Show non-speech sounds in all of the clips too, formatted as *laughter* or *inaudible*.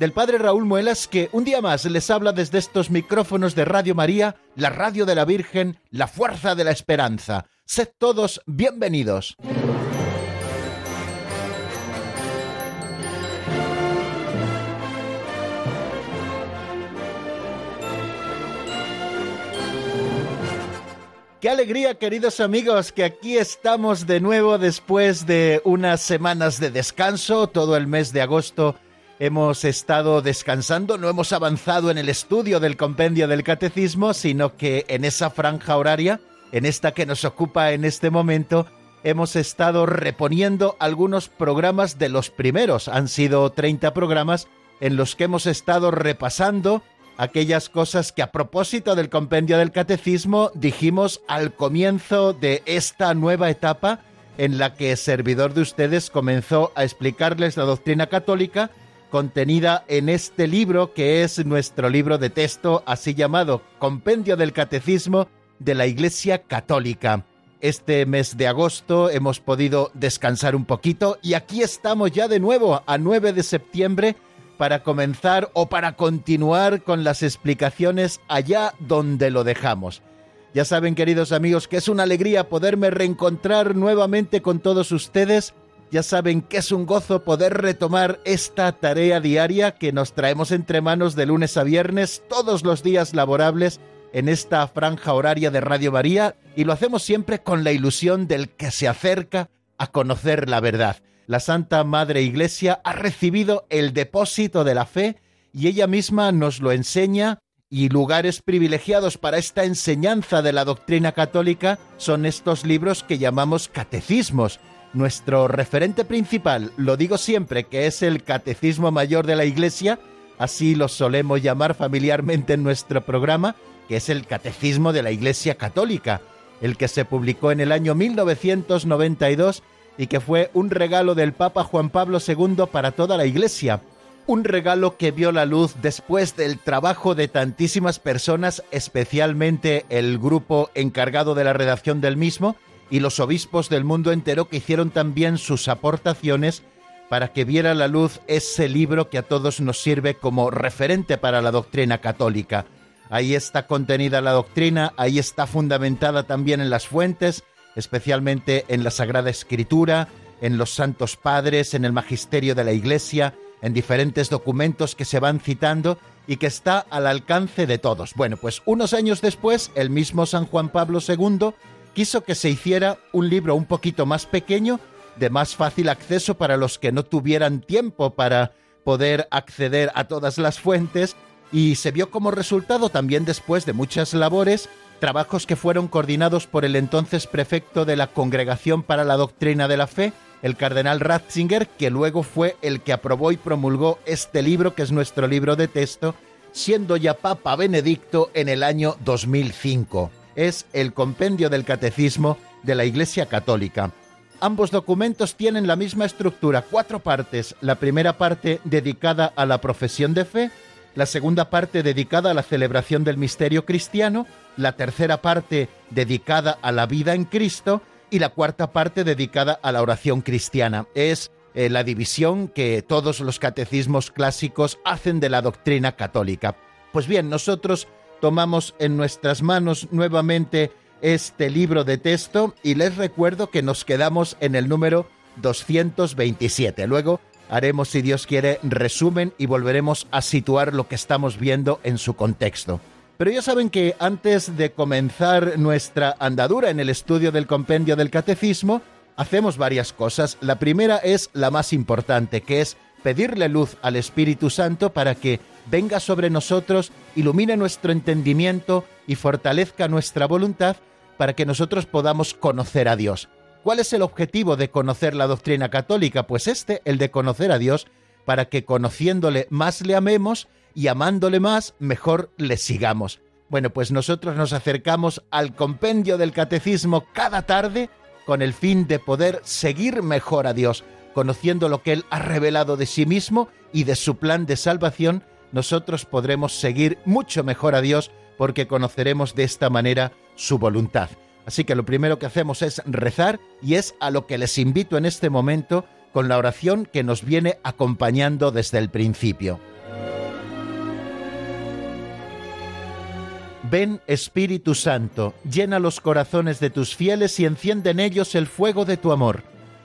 del Padre Raúl Muelas que un día más les habla desde estos micrófonos de Radio María, la radio de la Virgen, la fuerza de la esperanza. Sed todos bienvenidos. Qué alegría, queridos amigos, que aquí estamos de nuevo después de unas semanas de descanso. Todo el mes de agosto hemos estado descansando, no hemos avanzado en el estudio del compendio del catecismo, sino que en esa franja horaria, en esta que nos ocupa en este momento, hemos estado reponiendo algunos programas de los primeros. Han sido 30 programas en los que hemos estado repasando aquellas cosas que a propósito del compendio del catecismo dijimos al comienzo de esta nueva etapa en la que servidor de ustedes comenzó a explicarles la doctrina católica contenida en este libro que es nuestro libro de texto así llamado Compendio del Catecismo de la Iglesia Católica. Este mes de agosto hemos podido descansar un poquito y aquí estamos ya de nuevo a 9 de septiembre para comenzar o para continuar con las explicaciones allá donde lo dejamos. Ya saben, queridos amigos, que es una alegría poderme reencontrar nuevamente con todos ustedes. Ya saben que es un gozo poder retomar esta tarea diaria que nos traemos entre manos de lunes a viernes, todos los días laborables, en esta franja horaria de Radio María, y lo hacemos siempre con la ilusión del que se acerca a conocer la verdad la Santa Madre Iglesia ha recibido el depósito de la fe y ella misma nos lo enseña y lugares privilegiados para esta enseñanza de la doctrina católica son estos libros que llamamos catecismos. Nuestro referente principal, lo digo siempre, que es el Catecismo Mayor de la Iglesia, así lo solemos llamar familiarmente en nuestro programa, que es el Catecismo de la Iglesia Católica, el que se publicó en el año 1992 y que fue un regalo del Papa Juan Pablo II para toda la Iglesia. Un regalo que vio la luz después del trabajo de tantísimas personas, especialmente el grupo encargado de la redacción del mismo y los obispos del mundo entero que hicieron también sus aportaciones para que viera la luz ese libro que a todos nos sirve como referente para la doctrina católica. Ahí está contenida la doctrina, ahí está fundamentada también en las fuentes, especialmente en la Sagrada Escritura, en los Santos Padres, en el Magisterio de la Iglesia, en diferentes documentos que se van citando y que está al alcance de todos. Bueno, pues unos años después, el mismo San Juan Pablo II quiso que se hiciera un libro un poquito más pequeño, de más fácil acceso para los que no tuvieran tiempo para poder acceder a todas las fuentes, y se vio como resultado también después de muchas labores trabajos que fueron coordinados por el entonces prefecto de la Congregación para la Doctrina de la Fe, el cardenal Ratzinger, que luego fue el que aprobó y promulgó este libro, que es nuestro libro de texto, siendo ya Papa Benedicto en el año 2005. Es el compendio del Catecismo de la Iglesia Católica. Ambos documentos tienen la misma estructura, cuatro partes. La primera parte dedicada a la profesión de fe, la segunda parte dedicada a la celebración del misterio cristiano, la tercera parte dedicada a la vida en Cristo y la cuarta parte dedicada a la oración cristiana. Es eh, la división que todos los catecismos clásicos hacen de la doctrina católica. Pues bien, nosotros tomamos en nuestras manos nuevamente este libro de texto y les recuerdo que nos quedamos en el número 227. Luego haremos, si Dios quiere, resumen y volveremos a situar lo que estamos viendo en su contexto. Pero ya saben que antes de comenzar nuestra andadura en el estudio del compendio del catecismo, hacemos varias cosas. La primera es la más importante, que es pedirle luz al Espíritu Santo para que venga sobre nosotros, ilumine nuestro entendimiento y fortalezca nuestra voluntad para que nosotros podamos conocer a Dios. ¿Cuál es el objetivo de conocer la doctrina católica? Pues este, el de conocer a Dios, para que conociéndole más le amemos y amándole más, mejor le sigamos. Bueno, pues nosotros nos acercamos al compendio del catecismo cada tarde con el fin de poder seguir mejor a Dios, conociendo lo que Él ha revelado de sí mismo y de su plan de salvación, nosotros podremos seguir mucho mejor a Dios porque conoceremos de esta manera su voluntad. Así que lo primero que hacemos es rezar y es a lo que les invito en este momento con la oración que nos viene acompañando desde el principio. Ven Espíritu Santo, llena los corazones de tus fieles y enciende en ellos el fuego de tu amor.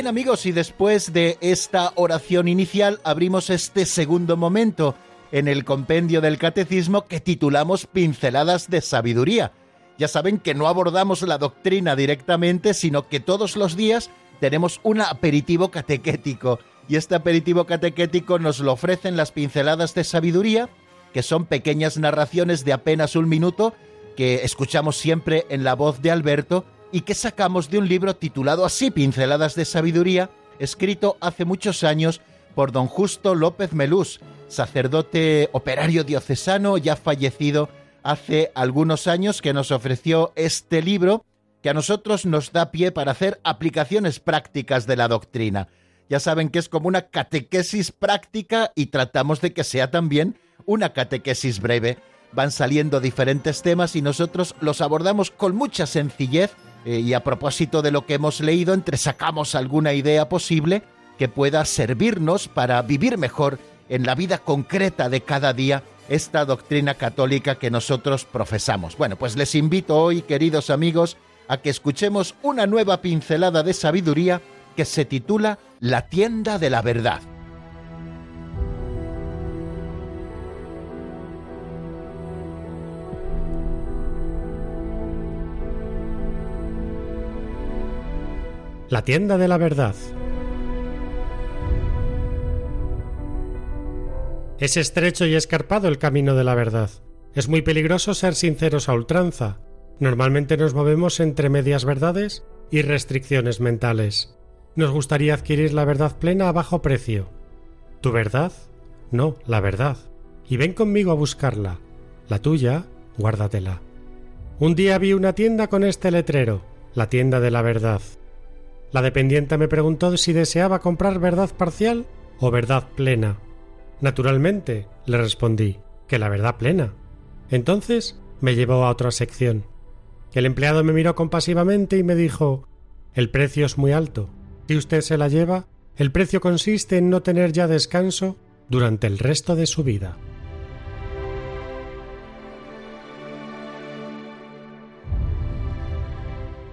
Bien amigos, y después de esta oración inicial abrimos este segundo momento en el compendio del catecismo que titulamos Pinceladas de Sabiduría. Ya saben que no abordamos la doctrina directamente, sino que todos los días tenemos un aperitivo catequético. Y este aperitivo catequético nos lo ofrecen las pinceladas de sabiduría, que son pequeñas narraciones de apenas un minuto que escuchamos siempre en la voz de Alberto y que sacamos de un libro titulado así Pinceladas de Sabiduría, escrito hace muchos años por don Justo López Melús, sacerdote operario diocesano ya fallecido hace algunos años que nos ofreció este libro que a nosotros nos da pie para hacer aplicaciones prácticas de la doctrina. Ya saben que es como una catequesis práctica y tratamos de que sea también una catequesis breve. Van saliendo diferentes temas y nosotros los abordamos con mucha sencillez eh, y a propósito de lo que hemos leído, entresacamos alguna idea posible que pueda servirnos para vivir mejor en la vida concreta de cada día esta doctrina católica que nosotros profesamos. Bueno, pues les invito hoy, queridos amigos, a que escuchemos una nueva pincelada de sabiduría que se titula La tienda de la verdad. La tienda de la verdad. Es estrecho y escarpado el camino de la verdad. Es muy peligroso ser sinceros a ultranza. Normalmente nos movemos entre medias verdades y restricciones mentales. Nos gustaría adquirir la verdad plena a bajo precio. ¿Tu verdad? No, la verdad. Y ven conmigo a buscarla. La tuya, guárdatela. Un día vi una tienda con este letrero, la tienda de la verdad. La dependiente me preguntó si deseaba comprar verdad parcial o verdad plena. Naturalmente, le respondí, que la verdad plena. Entonces me llevó a otra sección. El empleado me miró compasivamente y me dijo El precio es muy alto. Si usted se la lleva, el precio consiste en no tener ya descanso durante el resto de su vida.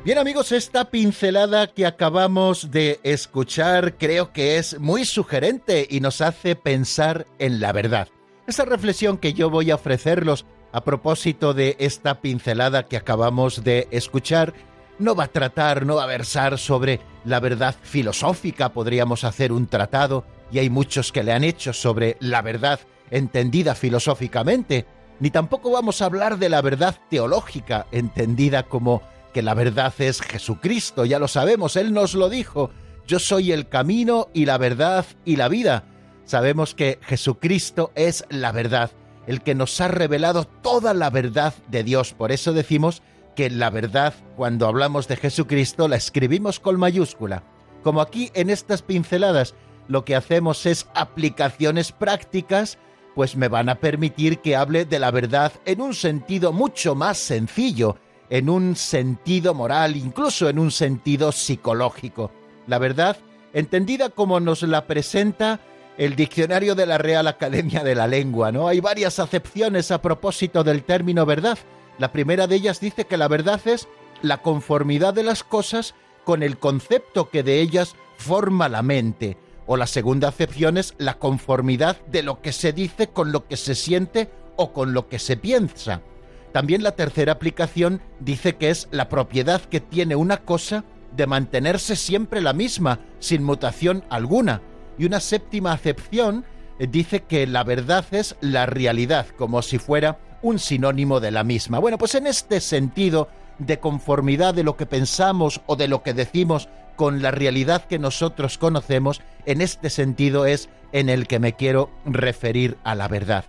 Bien amigos, esta pincelada que acabamos de escuchar creo que es muy sugerente y nos hace pensar en la verdad. Esa reflexión que yo voy a ofrecerlos a propósito de esta pincelada que acabamos de escuchar no va a tratar, no va a versar sobre la verdad filosófica, podríamos hacer un tratado, y hay muchos que le han hecho sobre la verdad entendida filosóficamente, ni tampoco vamos a hablar de la verdad teológica entendida como que la verdad es Jesucristo, ya lo sabemos, Él nos lo dijo, yo soy el camino y la verdad y la vida. Sabemos que Jesucristo es la verdad, el que nos ha revelado toda la verdad de Dios. Por eso decimos que la verdad, cuando hablamos de Jesucristo, la escribimos con mayúscula. Como aquí en estas pinceladas lo que hacemos es aplicaciones prácticas, pues me van a permitir que hable de la verdad en un sentido mucho más sencillo, en un sentido moral, incluso en un sentido psicológico. La verdad, entendida como nos la presenta el diccionario de la Real Academia de la Lengua, ¿no? Hay varias acepciones a propósito del término verdad, La primera de ellas dice que la verdad es la conformidad de las cosas con el concepto que de ellas forma la mente, o la segunda acepción es la conformidad de lo que se dice con lo que se siente o con lo que se piensa. También la tercera aplicación dice que es la propiedad que tiene una cosa de mantenerse siempre la misma, sin mutación alguna. Y una séptima acepción eh, dice que la verdad es la realidad, como si fuera un sinónimo de la misma. Bueno, pues en este sentido de conformidad de lo que pensamos o de lo que decimos con la realidad que nosotros conocemos, en este sentido es en el que me quiero referir a la verdad.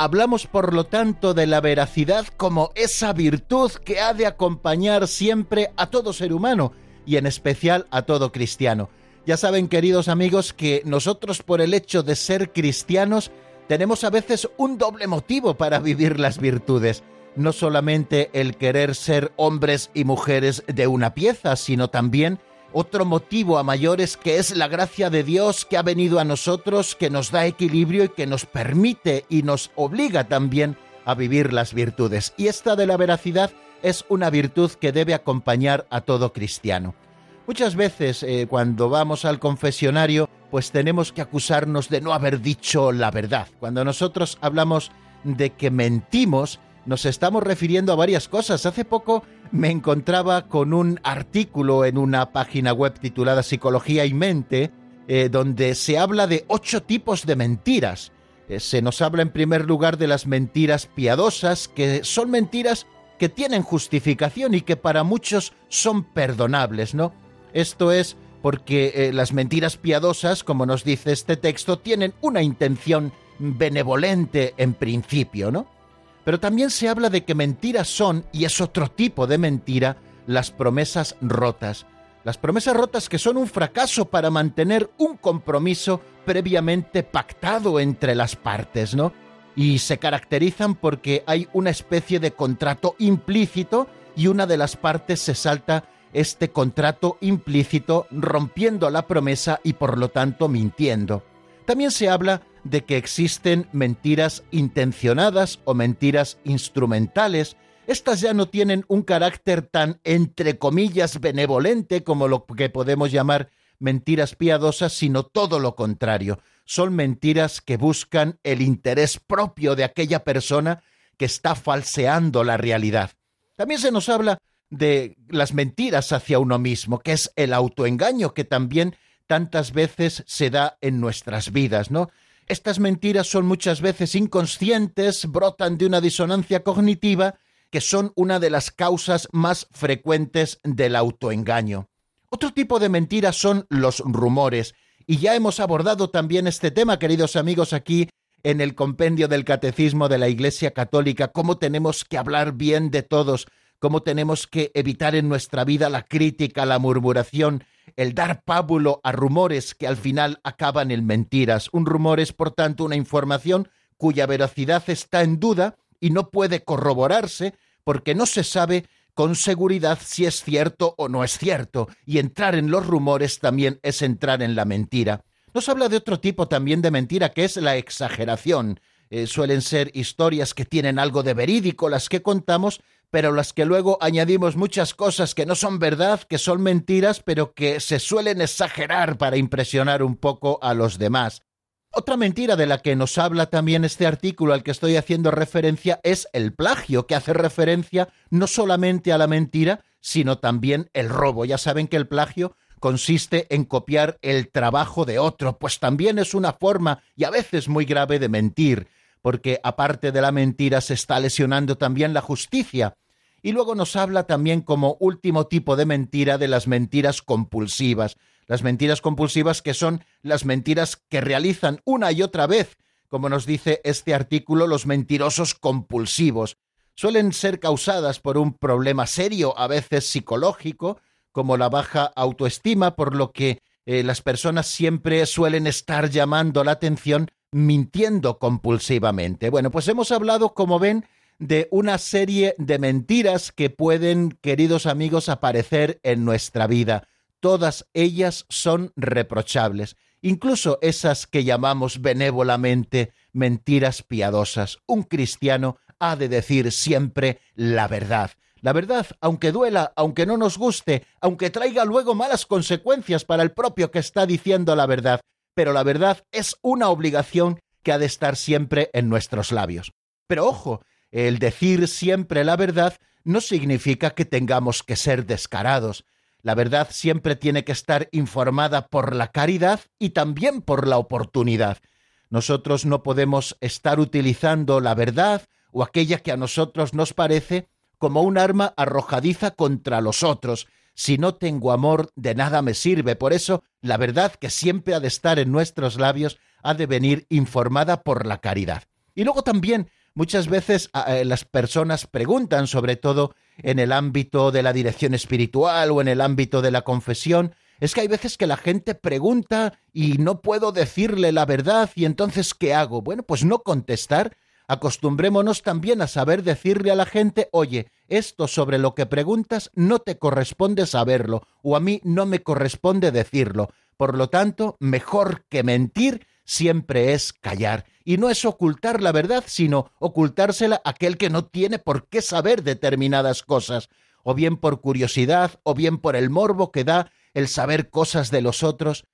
Hablamos, por lo tanto, de la veracidad como esa virtud que ha de acompañar siempre a todo ser humano y en especial a todo cristiano. Ya saben, queridos amigos, que nosotros por el hecho de ser cristianos tenemos a veces un doble motivo para vivir las virtudes. No solamente el querer ser hombres y mujeres de una pieza, sino también otro motivo a mayores que es la gracia de Dios que ha venido a nosotros, que nos da equilibrio y que nos permite y nos obliga también a vivir las virtudes. Y esta de la veracidad es una virtud que debe acompañar a todo cristiano. Muchas veces eh, cuando vamos al confesionario, pues tenemos que acusarnos de no haber dicho la verdad. Cuando nosotros hablamos de que mentimos, nos estamos refiriendo a varias cosas. Hace poco me encontraba con un artículo en una página web titulada Psicología y Mente, eh, donde se habla de ocho tipos de mentiras. Eh, se nos habla en primer lugar de las mentiras piadosas, que son mentiras que tienen justificación y que para muchos son perdonables, ¿no? Esto es porque eh, las mentiras piadosas, como nos dice este texto, tienen una intención benevolente en principio, ¿no? Pero también se habla de que mentiras son, y es otro tipo de mentira, las promesas rotas. Las promesas rotas que son un fracaso para mantener un compromiso previamente pactado entre las partes, ¿no? Y se caracterizan porque hay una especie de contrato implícito y una de las partes se salta este contrato implícito rompiendo la promesa y por lo tanto mintiendo. También se habla de que existen mentiras intencionadas o mentiras instrumentales. Estas ya no tienen un carácter tan, entre comillas, benevolente como lo que podemos llamar mentiras piadosas, sino todo lo contrario. Son mentiras que buscan el interés propio de aquella persona que está falseando la realidad. También se nos habla de las mentiras hacia uno mismo, que es el autoengaño que también tantas veces se da en nuestras vidas, ¿no? Estas mentiras son muchas veces inconscientes, brotan de una disonancia cognitiva, que son una de las causas más frecuentes del autoengaño. Otro tipo de mentiras son los rumores, y ya hemos abordado también este tema, queridos amigos, aquí en el compendio del Catecismo de la Iglesia Católica, cómo tenemos que hablar bien de todos, cómo tenemos que evitar en nuestra vida la crítica, la murmuración, el dar pábulo a rumores que al final acaban en mentiras. Un rumor es, por tanto, una información cuya veracidad está en duda y no puede corroborarse porque no se sabe con seguridad si es cierto o no es cierto, y entrar en los rumores también es entrar en la mentira. Nos habla de otro tipo también de mentira, que es la exageración. Eh, suelen ser historias que tienen algo de verídico las que contamos, pero las que luego añadimos muchas cosas que no son verdad, que son mentiras, pero que se suelen exagerar para impresionar un poco a los demás. Otra mentira de la que nos habla también este artículo al que estoy haciendo referencia es el plagio, que hace referencia no solamente a la mentira, sino también el robo. Ya saben que el plagio consiste en copiar el trabajo de otro, pues también es una forma y a veces muy grave de mentir porque aparte de la mentira se está lesionando también la justicia. Y luego nos habla también como último tipo de mentira de las mentiras compulsivas. Las mentiras compulsivas que son las mentiras que realizan una y otra vez, como nos dice este artículo, los mentirosos compulsivos. Suelen ser causadas por un problema serio, a veces psicológico, como la baja autoestima, por lo que eh, las personas siempre suelen estar llamando la atención mintiendo compulsivamente. Bueno, pues hemos hablado, como ven, de una serie de mentiras que pueden, queridos amigos, aparecer en nuestra vida. Todas ellas son reprochables, incluso esas que llamamos benévolamente mentiras piadosas. Un cristiano ha de decir siempre la verdad. La verdad, aunque duela, aunque no nos guste, aunque traiga luego malas consecuencias para el propio que está diciendo la verdad, pero la verdad es una obligación que ha de estar siempre en nuestros labios. Pero ojo, el decir siempre la verdad no significa que tengamos que ser descarados. La verdad siempre tiene que estar informada por la caridad y también por la oportunidad. Nosotros no podemos estar utilizando la verdad o aquella que a nosotros nos parece como un arma arrojadiza contra los otros. Si no tengo amor, de nada me sirve. Por eso, la verdad que siempre ha de estar en nuestros labios ha de venir informada por la caridad. Y luego también muchas veces eh, las personas preguntan, sobre todo en el ámbito de la dirección espiritual o en el ámbito de la confesión, es que hay veces que la gente pregunta y no puedo decirle la verdad y entonces ¿qué hago? Bueno, pues no contestar. Acostumbrémonos también a saber decirle a la gente, oye, esto sobre lo que preguntas no te corresponde saberlo o a mí no me corresponde decirlo. Por lo tanto, mejor que mentir siempre es callar. Y no es ocultar la verdad, sino ocultársela a aquel que no tiene por qué saber determinadas cosas, o bien por curiosidad, o bien por el morbo que da el saber cosas de los otros.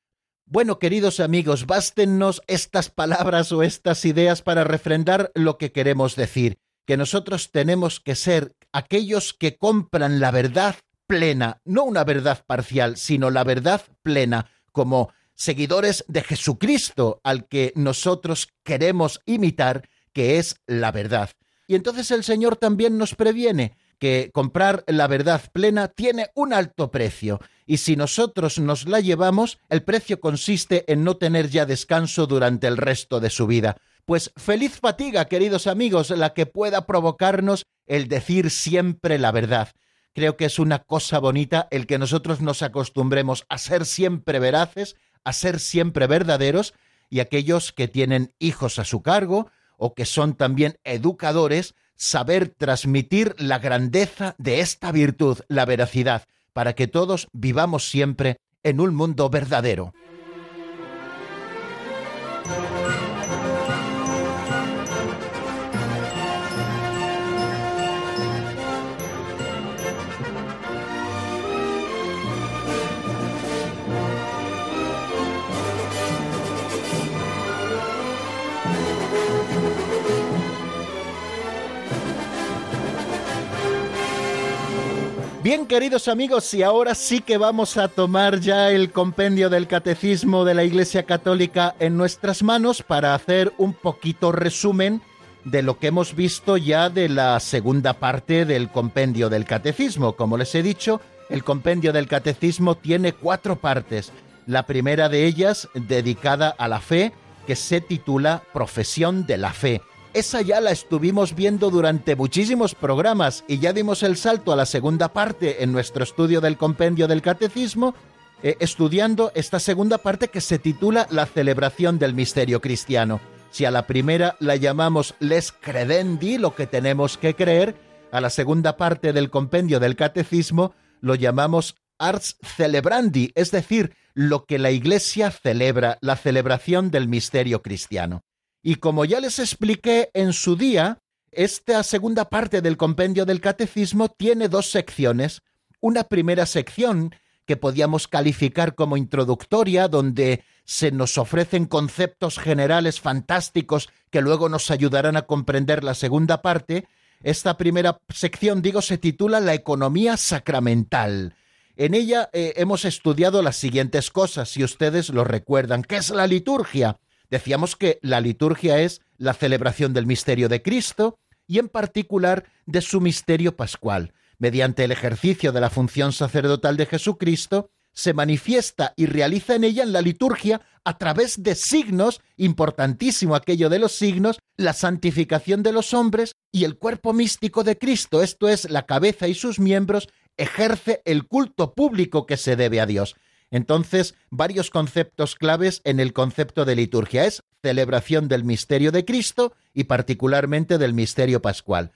Bueno, queridos amigos, bástennos estas palabras o estas ideas para refrendar lo que queremos decir, que nosotros tenemos que ser aquellos que compran la verdad plena, no una verdad parcial, sino la verdad plena, como seguidores de Jesucristo, al que nosotros queremos imitar, que es la verdad. Y entonces el Señor también nos previene que comprar la verdad plena tiene un alto precio, y si nosotros nos la llevamos, el precio consiste en no tener ya descanso durante el resto de su vida. Pues feliz fatiga, queridos amigos, la que pueda provocarnos el decir siempre la verdad. Creo que es una cosa bonita el que nosotros nos acostumbremos a ser siempre veraces, a ser siempre verdaderos y aquellos que tienen hijos a su cargo o que son también educadores, saber transmitir la grandeza de esta virtud, la veracidad, para que todos vivamos siempre en un mundo verdadero. Bien, queridos amigos, y ahora sí que vamos a tomar ya el compendio del Catecismo de la Iglesia Católica en nuestras manos para hacer un poquito resumen de lo que hemos visto ya de la segunda parte del compendio del Catecismo. Como les he dicho, el compendio del Catecismo tiene cuatro partes. La primera de ellas dedicada a la fe, que se titula Profesión de la Fe esa ya la estuvimos viendo durante muchísimos programas y ya dimos el salto a la segunda parte en nuestro estudio del compendio del catecismo, eh, estudiando esta segunda parte que se titula La celebración del misterio cristiano. Si a la primera la llamamos les credendi, lo que tenemos que creer, a la segunda parte del compendio del catecismo lo llamamos ars celebrandi, es decir, lo que la Iglesia celebra, la celebración del misterio cristiano. Y como ya les expliqué en su día, esta segunda parte del compendio del catecismo tiene dos secciones. Una primera sección que podíamos calificar como introductoria, donde se nos ofrecen conceptos generales fantásticos que luego nos ayudarán a comprender la segunda parte. Esta primera sección, digo, se titula La economía sacramental. En ella eh, hemos estudiado las siguientes cosas, si ustedes lo recuerdan. ¿Qué es la liturgia? Decíamos que la liturgia es la celebración del misterio de Cristo y en particular de su misterio pascual. Mediante el ejercicio de la función sacerdotal de Jesucristo, se manifiesta y realiza en ella en la liturgia a través de signos, importantísimo aquello de los signos, la santificación de los hombres y el cuerpo místico de Cristo, esto es, la cabeza y sus miembros, ejerce el culto público que se debe a Dios. Entonces, varios conceptos claves en el concepto de liturgia es celebración del misterio de Cristo y particularmente del misterio pascual.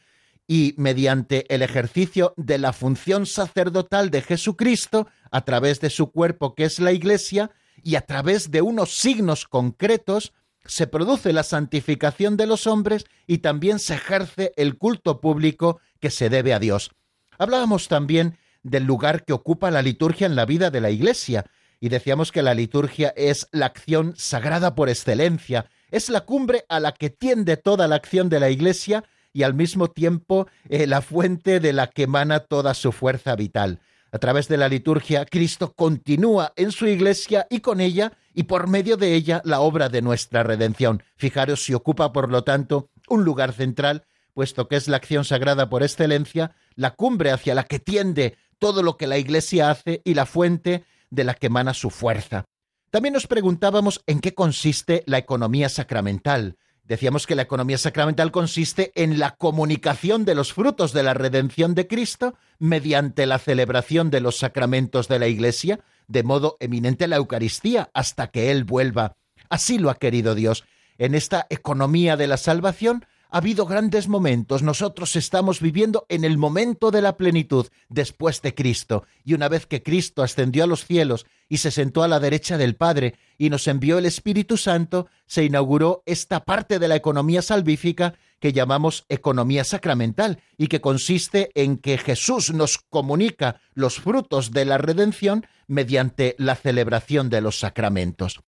Y mediante el ejercicio de la función sacerdotal de Jesucristo, a través de su cuerpo que es la Iglesia, y a través de unos signos concretos, se produce la santificación de los hombres y también se ejerce el culto público que se debe a Dios. Hablábamos también del lugar que ocupa la liturgia en la vida de la Iglesia, y decíamos que la liturgia es la acción sagrada por excelencia, es la cumbre a la que tiende toda la acción de la Iglesia y al mismo tiempo eh, la fuente de la que emana toda su fuerza vital. A través de la liturgia, Cristo continúa en su iglesia y con ella, y por medio de ella, la obra de nuestra redención. Fijaros si ocupa, por lo tanto, un lugar central, puesto que es la acción sagrada por excelencia, la cumbre hacia la que tiende todo lo que la iglesia hace y la fuente de la que emana su fuerza. También nos preguntábamos en qué consiste la economía sacramental. Decíamos que la economía sacramental consiste en la comunicación de los frutos de la redención de Cristo mediante la celebración de los sacramentos de la Iglesia, de modo eminente la Eucaristía, hasta que Él vuelva. Así lo ha querido Dios. En esta economía de la salvación ha habido grandes momentos. Nosotros estamos viviendo en el momento de la plenitud después de Cristo. Y una vez que Cristo ascendió a los cielos y se sentó a la derecha del Padre y nos envió el Espíritu Santo, se inauguró esta parte de la economía salvífica que llamamos economía sacramental y que consiste en que Jesús nos comunica los frutos de la redención mediante la celebración de los sacramentos.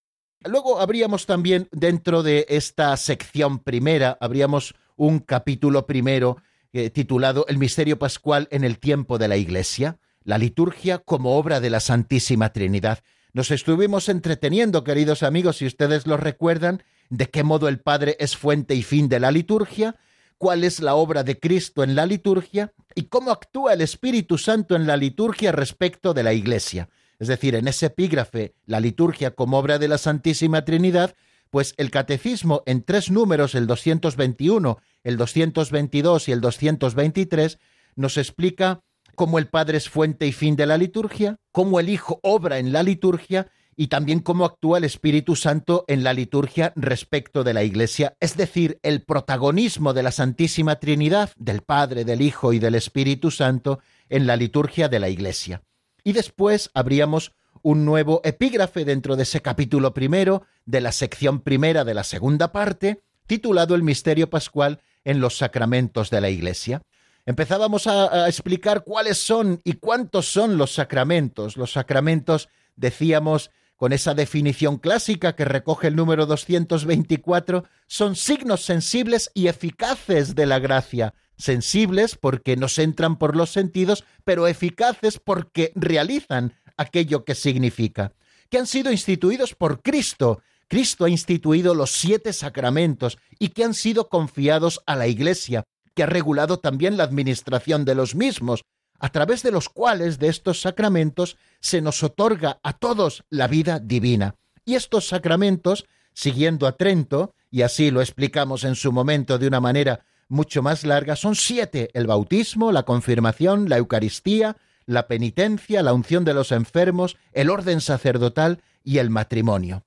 Luego habríamos también dentro de esta sección primera, habríamos un capítulo primero eh, titulado El misterio pascual en el tiempo de la Iglesia, la liturgia como obra de la Santísima Trinidad. Nos estuvimos entreteniendo, queridos amigos, si ustedes lo recuerdan, de qué modo el Padre es fuente y fin de la liturgia, cuál es la obra de Cristo en la liturgia y cómo actúa el Espíritu Santo en la liturgia respecto de la Iglesia es decir, en ese epígrafe, la liturgia como obra de la Santísima Trinidad, pues el catecismo en tres números, el 221, el 222 y el 223, nos explica cómo el Padre es fuente y fin de la liturgia, cómo el Hijo obra en la liturgia y también cómo actúa el Espíritu Santo en la liturgia respecto de la Iglesia, es decir, el protagonismo de la Santísima Trinidad, del Padre, del Hijo y del Espíritu Santo en la liturgia de la Iglesia. Y después habríamos un nuevo epígrafe dentro de ese capítulo primero de la sección primera de la segunda parte, titulado El misterio pascual en los sacramentos de la Iglesia. Empezábamos a, a, explicar cuáles son y cuántos son los sacramentos. Los sacramentos, decíamos, con esa definición clásica que recoge el número 224, son signos sensibles y eficaces de la gracia, sensibles porque nos entran por los sentidos, pero eficaces porque realizan aquello que significa, que han sido instituidos por Cristo. Cristo ha instituido los siete sacramentos y que han sido confiados a la Iglesia, que ha regulado también la administración de los mismos, a través de los cuales de estos sacramentos se nos otorga a todos la vida divina. Y estos sacramentos, siguiendo a Trento, y así lo explicamos en su momento de una manera mucho más larga. Son siete, el bautismo, la confirmación, la Eucaristía, la penitencia, la unción de los enfermos, el orden sacerdotal y el matrimonio.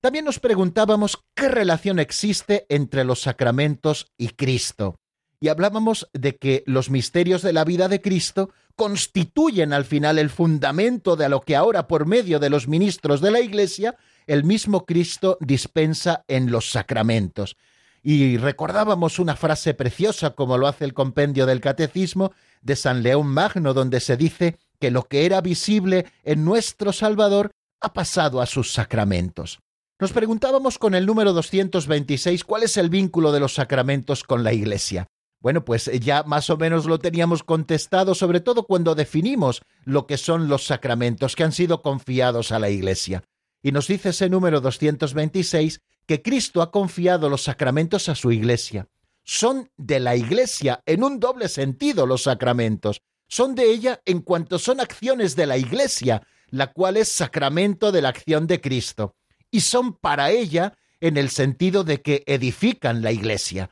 También nos preguntábamos qué relación existe entre los sacramentos y Cristo. Y hablábamos de que los misterios de la vida de Cristo constituyen al final el fundamento de lo que ahora por medio de los ministros de la Iglesia el mismo Cristo dispensa en los sacramentos. Y recordábamos una frase preciosa, como lo hace el compendio del Catecismo de San León Magno, donde se dice que lo que era visible en nuestro Salvador ha pasado a sus sacramentos. Nos preguntábamos con el número 226 cuál es el vínculo de los sacramentos con la Iglesia. Bueno, pues ya más o menos lo teníamos contestado, sobre todo cuando definimos lo que son los sacramentos que han sido confiados a la Iglesia. Y nos dice ese número 226 que Cristo ha confiado los sacramentos a su iglesia. Son de la iglesia en un doble sentido los sacramentos. Son de ella en cuanto son acciones de la iglesia, la cual es sacramento de la acción de Cristo. Y son para ella en el sentido de que edifican la iglesia.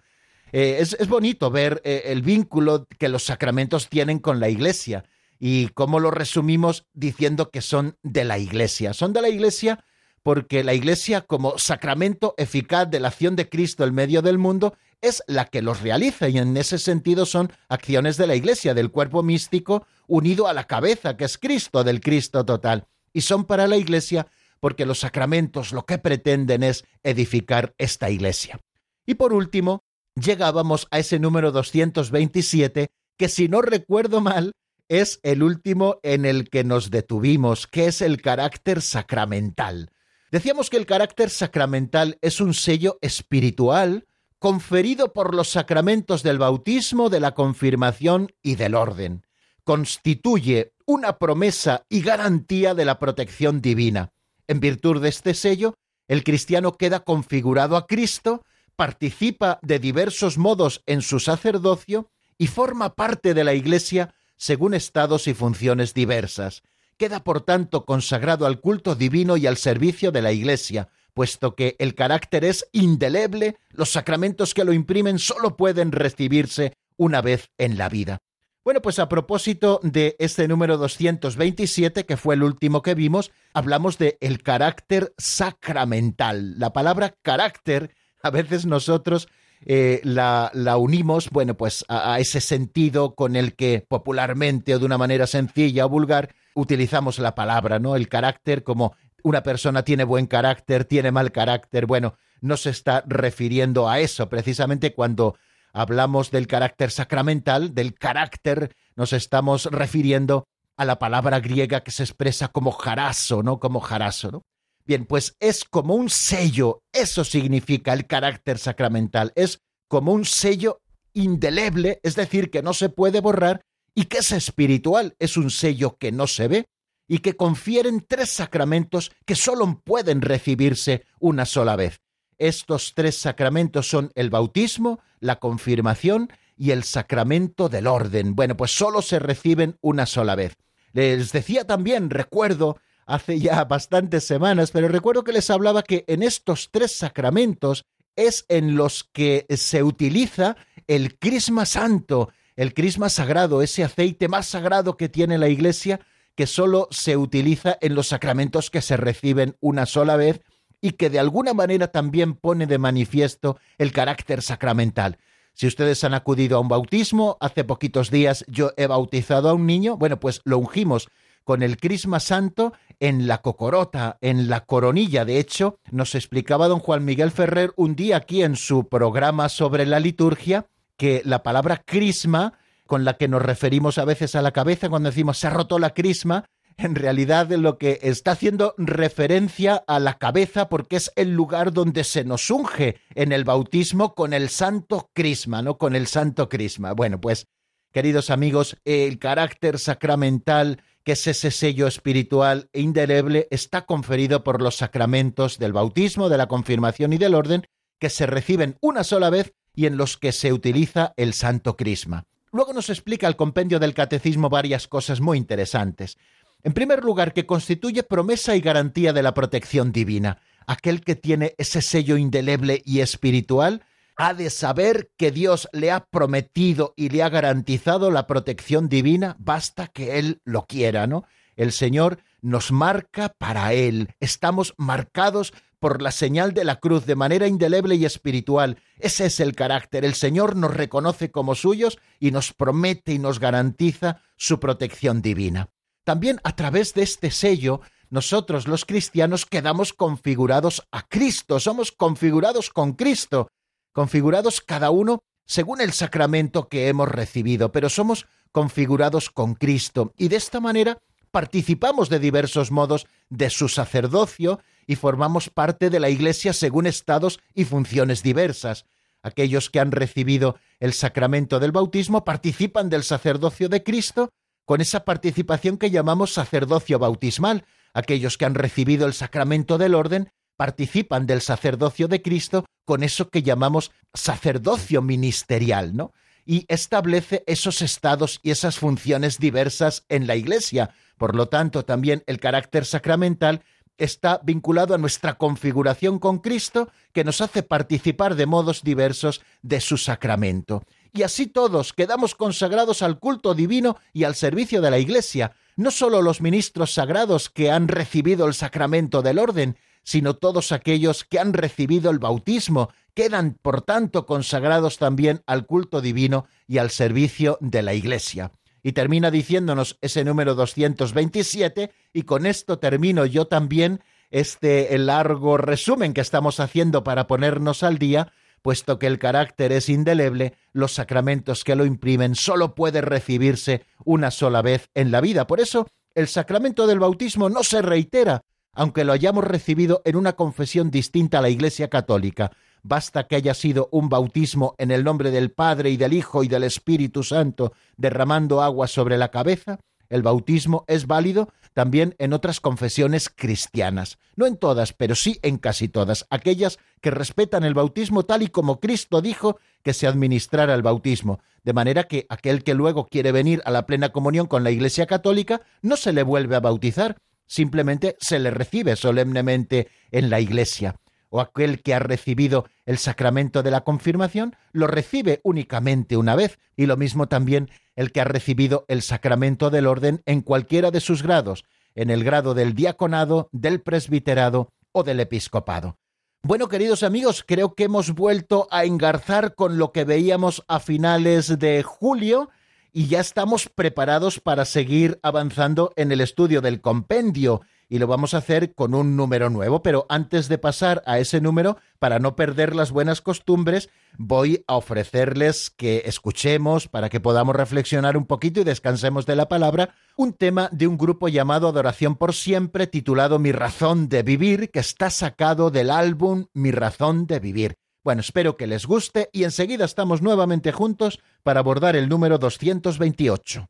Eh, es, bonito ver eh, el vínculo que los sacramentos tienen con la iglesia y cómo lo resumimos diciendo que son de la iglesia. Son de la iglesia porque la Iglesia, como sacramento eficaz de la acción de Cristo en medio del mundo, es la que los realiza y en ese sentido son acciones de la Iglesia, del cuerpo místico unido a la cabeza, que es Cristo, del Cristo total. Y son para la Iglesia porque los sacramentos lo que pretenden es edificar esta iglesia. Y por último, llegábamos a ese número 227, que si no recuerdo mal, es el último en el que nos detuvimos, que es el carácter sacramental. Decíamos que el carácter sacramental es un sello espiritual conferido por los sacramentos del bautismo, de la confirmación y del orden. Constituye una promesa y garantía de la protección divina. En virtud de este sello, el cristiano queda configurado a Cristo, participa de diversos modos en su sacerdocio y forma parte de la Iglesia según estados y funciones diversas. Queda, por tanto, consagrado al culto divino y al servicio de la Iglesia, puesto que el carácter es indeleble, los sacramentos que lo imprimen solo pueden recibirse una vez en la vida. Bueno, pues a propósito de este número 227, que fue el último que vimos, hablamos de el carácter sacramental. La palabra carácter, a veces nosotros eh, la, unimos, bueno, pues a, ese sentido con el que popularmente o de una manera sencilla o vulgar utilizamos la palabra, ¿no? El carácter como una persona tiene buen carácter, tiene mal carácter, bueno, no se está refiriendo a eso, precisamente cuando hablamos del carácter sacramental, del carácter, nos estamos refiriendo a la palabra griega que se expresa como jaraso, ¿no? Como jaraso, ¿no? Bien, pues es como un sello, eso significa el carácter sacramental, es como un sello indeleble, es decir, que no se puede borrar y que es espiritual, es un sello que no se ve y que confieren tres sacramentos que solo pueden recibirse una sola vez. Estos tres sacramentos son el bautismo, la confirmación y el sacramento del orden. Bueno, pues solo se reciben una sola vez. Les decía también, recuerdo, hace ya bastantes semanas, pero recuerdo que les hablaba que en estos tres sacramentos es en los que se utiliza el crisma santo, el crisma sagrado, ese aceite más sagrado que tiene la Iglesia, que solo se utiliza en los sacramentos que se reciben una sola vez y que de alguna manera también pone de manifiesto el carácter sacramental. Si ustedes han acudido a un bautismo, hace poquitos días yo he bautizado a un niño, bueno, pues lo ungimos con el crisma santo en la cocorota, en la coronilla. De hecho, nos explicaba don Juan Miguel Ferrer un día aquí en su programa sobre la liturgia que la palabra crisma, con la que nos referimos a veces a la cabeza cuando decimos se ha roto la crisma, en realidad lo que está haciendo referencia a la cabeza porque es el lugar donde se nos unge en el bautismo con el santo crisma, ¿no? Con el santo crisma. Bueno, pues, queridos amigos, el carácter sacramental que es ese sello espiritual e indeleble, está conferido por los sacramentos del bautismo, de la confirmación y del orden, que se reciben una sola vez y en los que se utiliza el santo crisma. Luego nos explica el compendio del catecismo varias cosas muy interesantes. En primer lugar, que constituye promesa y garantía de la protección divina. Aquel que tiene ese sello indeleble y espiritual ha de saber que Dios le ha prometido y le ha garantizado la protección divina, basta que Él lo quiera, ¿no? El Señor nos marca para Él, estamos marcados por la señal de la cruz de manera indeleble y espiritual. Ese es el carácter. El Señor nos reconoce como suyos y nos promete y nos garantiza su protección divina. También a través de este sello, nosotros los cristianos quedamos configurados a Cristo, somos configurados con Cristo configurados cada uno según el sacramento que hemos recibido, pero somos configurados con Cristo y de esta manera participamos de diversos modos de su sacerdocio y formamos parte de la Iglesia según estados y funciones diversas. Aquellos que han recibido el sacramento del bautismo participan del sacerdocio de Cristo con esa participación que llamamos sacerdocio bautismal. Aquellos que han recibido el sacramento del orden participan del sacerdocio de Cristo con eso que llamamos sacerdocio ministerial, ¿no? Y establece esos estados y esas funciones diversas en la Iglesia. Por lo tanto, también el carácter sacramental está vinculado a nuestra configuración con Cristo, que nos hace participar de modos diversos de su sacramento. Y así todos quedamos consagrados al culto divino y al servicio de la Iglesia, no solo los ministros sagrados que han recibido el sacramento del orden, sino todos aquellos que han recibido el bautismo, quedan por tanto consagrados también al culto divino y al servicio de la Iglesia. Y termina diciéndonos ese número 227, y con esto termino yo también este largo resumen que estamos haciendo para ponernos al día, puesto que el carácter es indeleble, los sacramentos que lo imprimen solo puede recibirse una sola vez en la vida. Por eso, el sacramento del bautismo no se reitera, aunque lo hayamos recibido en una confesión distinta a la Iglesia católica. Basta que haya sido un bautismo en el nombre del Padre y del Hijo y del Espíritu Santo, derramando agua sobre la cabeza. El bautismo es válido también en otras confesiones cristianas. No en todas, pero sí en casi todas, aquellas que respetan el bautismo tal y como Cristo dijo que se administrara el bautismo, de manera que aquel que luego quiere venir a la plena comunión con la Iglesia católica no se le vuelve a bautizar, simplemente se le recibe solemnemente en la Iglesia o aquel que ha recibido el sacramento de la confirmación lo recibe únicamente una vez, y lo mismo también el que ha recibido el sacramento del orden en cualquiera de sus grados, en el grado del diaconado, del presbiterado o del episcopado. Bueno, queridos amigos, creo que hemos vuelto a engarzar con lo que veíamos a finales de julio y ya estamos preparados para seguir avanzando en el estudio del compendio y lo vamos a hacer con un número nuevo, pero antes de pasar a ese número, para no perder las buenas costumbres, voy a ofrecerles que escuchemos, para que podamos reflexionar un poquito y descansemos de la palabra, un tema de un grupo llamado Adoración por Siempre, titulado Mi Razón de Vivir, que está sacado del álbum Mi Razón de Vivir. Bueno, espero que les guste y enseguida estamos nuevamente juntos para abordar el número 228.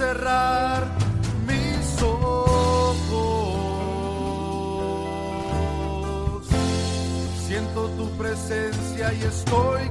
cerrar mis ojos. Siento tu presencia y estoy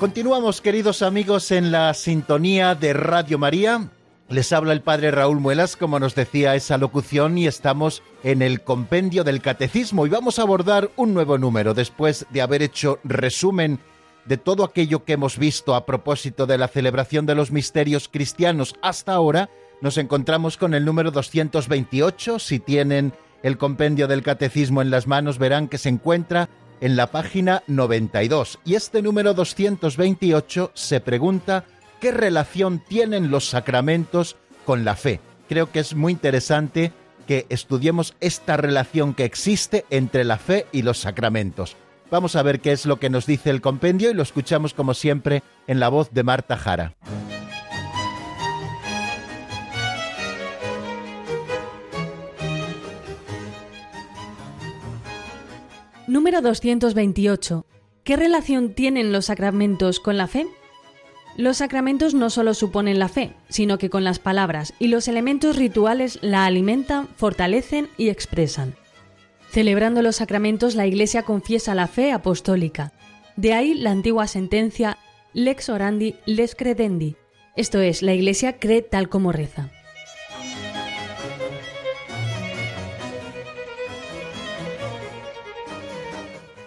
Continuamos, queridos amigos, en la sintonía de Radio María. Les habla el padre Raúl Muelas, como nos decía esa locución, y estamos en el compendio del catecismo y vamos a abordar un nuevo número después de haber hecho resumen de todo aquello que hemos visto a propósito de la celebración de los misterios cristianos hasta ahora. Nos encontramos con el número 228. Si tienen el compendio del catecismo en las manos, verán que se encuentra en la página 92. Y este número 228 se pregunta qué relación tienen los sacramentos con la fe. Creo que es muy interesante que estudiemos esta relación que existe entre la fe y los sacramentos. Vamos a ver qué es lo que nos dice el compendio y lo escuchamos como siempre en la voz de Marta Jara. Número 228. ¿Qué relación tienen los sacramentos con la fe? Los sacramentos no solo suponen la fe, sino que con las palabras y los elementos rituales la alimentan, fortalecen y expresan. Celebrando los sacramentos la Iglesia confiesa la fe apostólica. De ahí la antigua sentencia lex orandi, les credendi, esto es, la Iglesia cree tal como reza.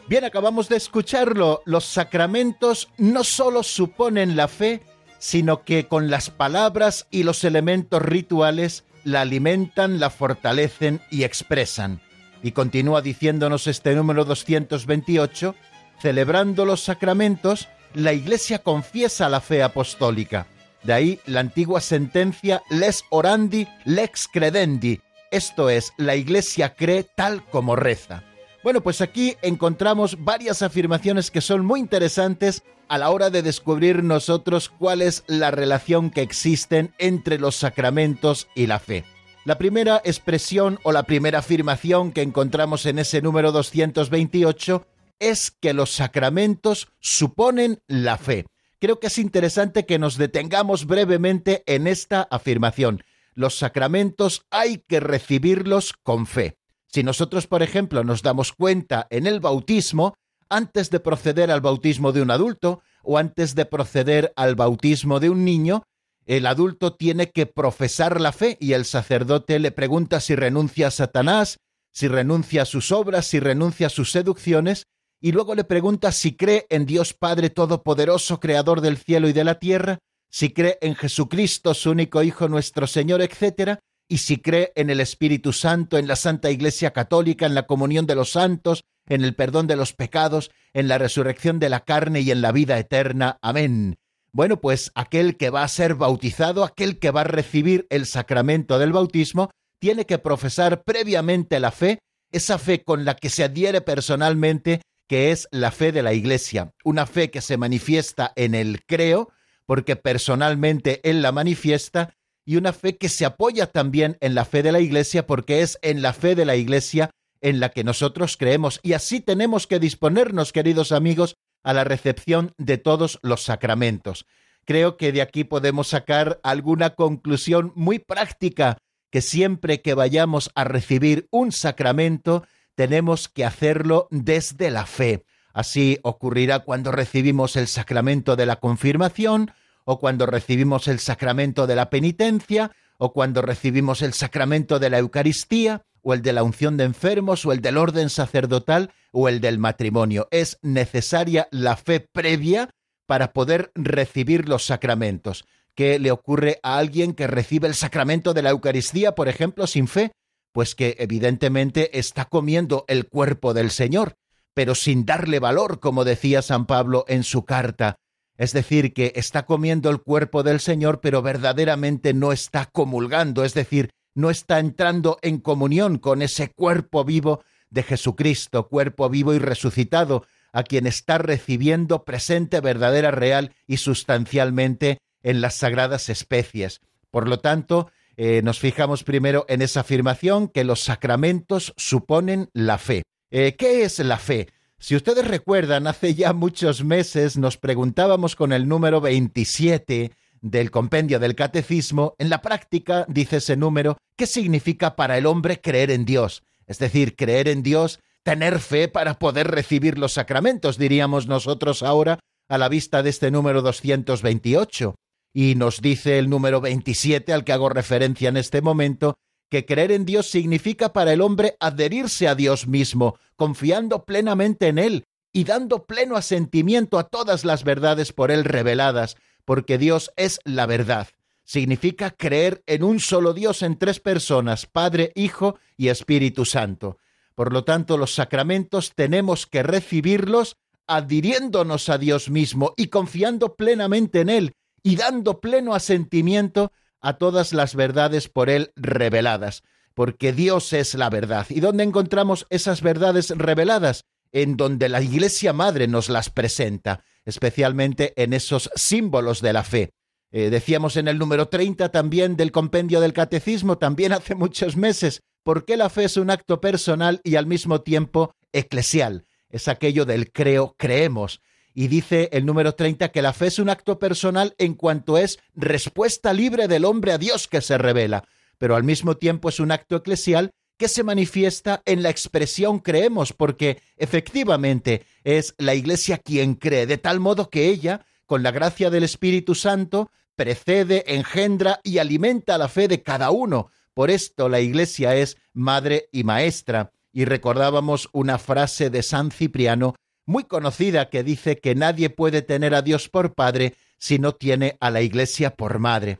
Bien, acabamos de escucharlo. Los sacramentos no solo suponen la fe, sino que con las palabras y los elementos rituales la alimentan, la fortalecen y expresan. Y continúa diciéndonos este número 228, celebrando los sacramentos, la Iglesia confiesa la fe apostólica. De ahí la antigua sentencia les orandi, lex credendi, esto es, la Iglesia cree tal como reza. Bueno, pues aquí encontramos varias afirmaciones que son muy interesantes a la hora de descubrir nosotros cuál es la relación que existen entre los sacramentos y la fe. La primera expresión o la primera afirmación que encontramos en ese número 228 es que los sacramentos suponen la fe. Creo que es interesante que nos detengamos brevemente en esta afirmación. Los sacramentos hay que recibirlos con fe. Si nosotros, por ejemplo, nos damos cuenta en el bautismo, antes de proceder al bautismo de un adulto o antes de proceder al bautismo de un niño, el adulto tiene que profesar la fe y el sacerdote le pregunta si renuncia a Satanás, si renuncia a sus obras, si renuncia a sus seducciones, y luego le pregunta si cree en Dios Padre Todopoderoso, Creador del cielo y de la tierra, si cree en Jesucristo, su único Hijo nuestro Señor, etc., y si cree en el Espíritu Santo, en la Santa Iglesia Católica, en la comunión de los santos, en el perdón de los pecados, en la resurrección de la carne y en la vida eterna. Amén. Bueno, pues aquel que va a ser bautizado, aquel que va a recibir el sacramento del bautismo, tiene que profesar previamente la fe, esa fe con la que se adhiere personalmente, que es la fe de la Iglesia, una fe que se manifiesta en el creo, porque personalmente él la manifiesta, y una fe que se apoya también en la fe de la Iglesia porque es en la fe de la Iglesia en la que nosotros creemos y así tenemos que disponernos, queridos amigos, a la recepción de todos los sacramentos. Creo que de aquí podemos sacar alguna conclusión muy práctica, que siempre que vayamos a recibir un sacramento, tenemos que hacerlo desde la fe. Así ocurrirá cuando recibimos el sacramento de la confirmación, o cuando recibimos el sacramento de la penitencia, o cuando recibimos el sacramento de la Eucaristía, o el de la unción de enfermos, o el del orden sacerdotal, o el del matrimonio. Es necesaria la fe previa para poder recibir los sacramentos. ¿Qué le ocurre a alguien que recibe el sacramento de la Eucaristía, por ejemplo, sin fe? Pues que evidentemente está comiendo el cuerpo del Señor, pero sin darle valor, como decía San Pablo en su carta es decir, que está comiendo el cuerpo del Señor, pero verdaderamente no está comulgando, es decir, no está entrando en comunión con ese cuerpo vivo de Jesucristo, cuerpo vivo y resucitado, a quien está recibiendo presente, verdadera, real y sustancialmente en las sagradas especies. Por lo tanto, eh, nos fijamos primero en esa afirmación que los sacramentos suponen la fe. Eh, ¿Qué es la fe? Si ustedes recuerdan, hace ya muchos meses nos preguntábamos con el número 27 del compendio del catecismo, en la práctica, dice ese número, ¿qué significa para el hombre creer en Dios? Es decir, creer en Dios, tener fe para poder recibir los sacramentos, diríamos nosotros ahora, a la vista de este número 228. Y nos dice el número 27 al que hago referencia en este momento, que creer en Dios significa para el hombre adherirse a Dios mismo, confiando plenamente en Él y dando pleno asentimiento a todas las verdades por Él reveladas, porque Dios es la verdad. Significa creer en un solo Dios en tres personas, Padre, Hijo y Espíritu Santo. Por lo tanto, los sacramentos tenemos que recibirlos adhiriéndonos a Dios mismo y confiando plenamente en Él y dando pleno asentimiento a todas las verdades por Él reveladas, porque Dios es la verdad. ¿Y dónde encontramos esas verdades reveladas? En donde la Iglesia Madre nos las presenta, especialmente en esos símbolos de la fe. Eh, decíamos en el número 30 también del compendio del catecismo, también hace muchos meses, por qué la fe es un acto personal y al mismo tiempo eclesial. Es aquello del creo, creemos y dice el número 30 que la fe es un acto personal en cuanto es respuesta libre del hombre a Dios que se revela, pero al mismo tiempo es un acto eclesial que se manifiesta en la expresión creemos, porque efectivamente es la Iglesia quien cree, de tal modo que ella, con la gracia del Espíritu Santo, precede, engendra y alimenta la fe de cada uno. Por esto la Iglesia es madre y maestra. Y recordábamos una frase de San Cipriano muy conocida que dice que nadie puede tener a Dios por Padre si no tiene a la Iglesia por Madre.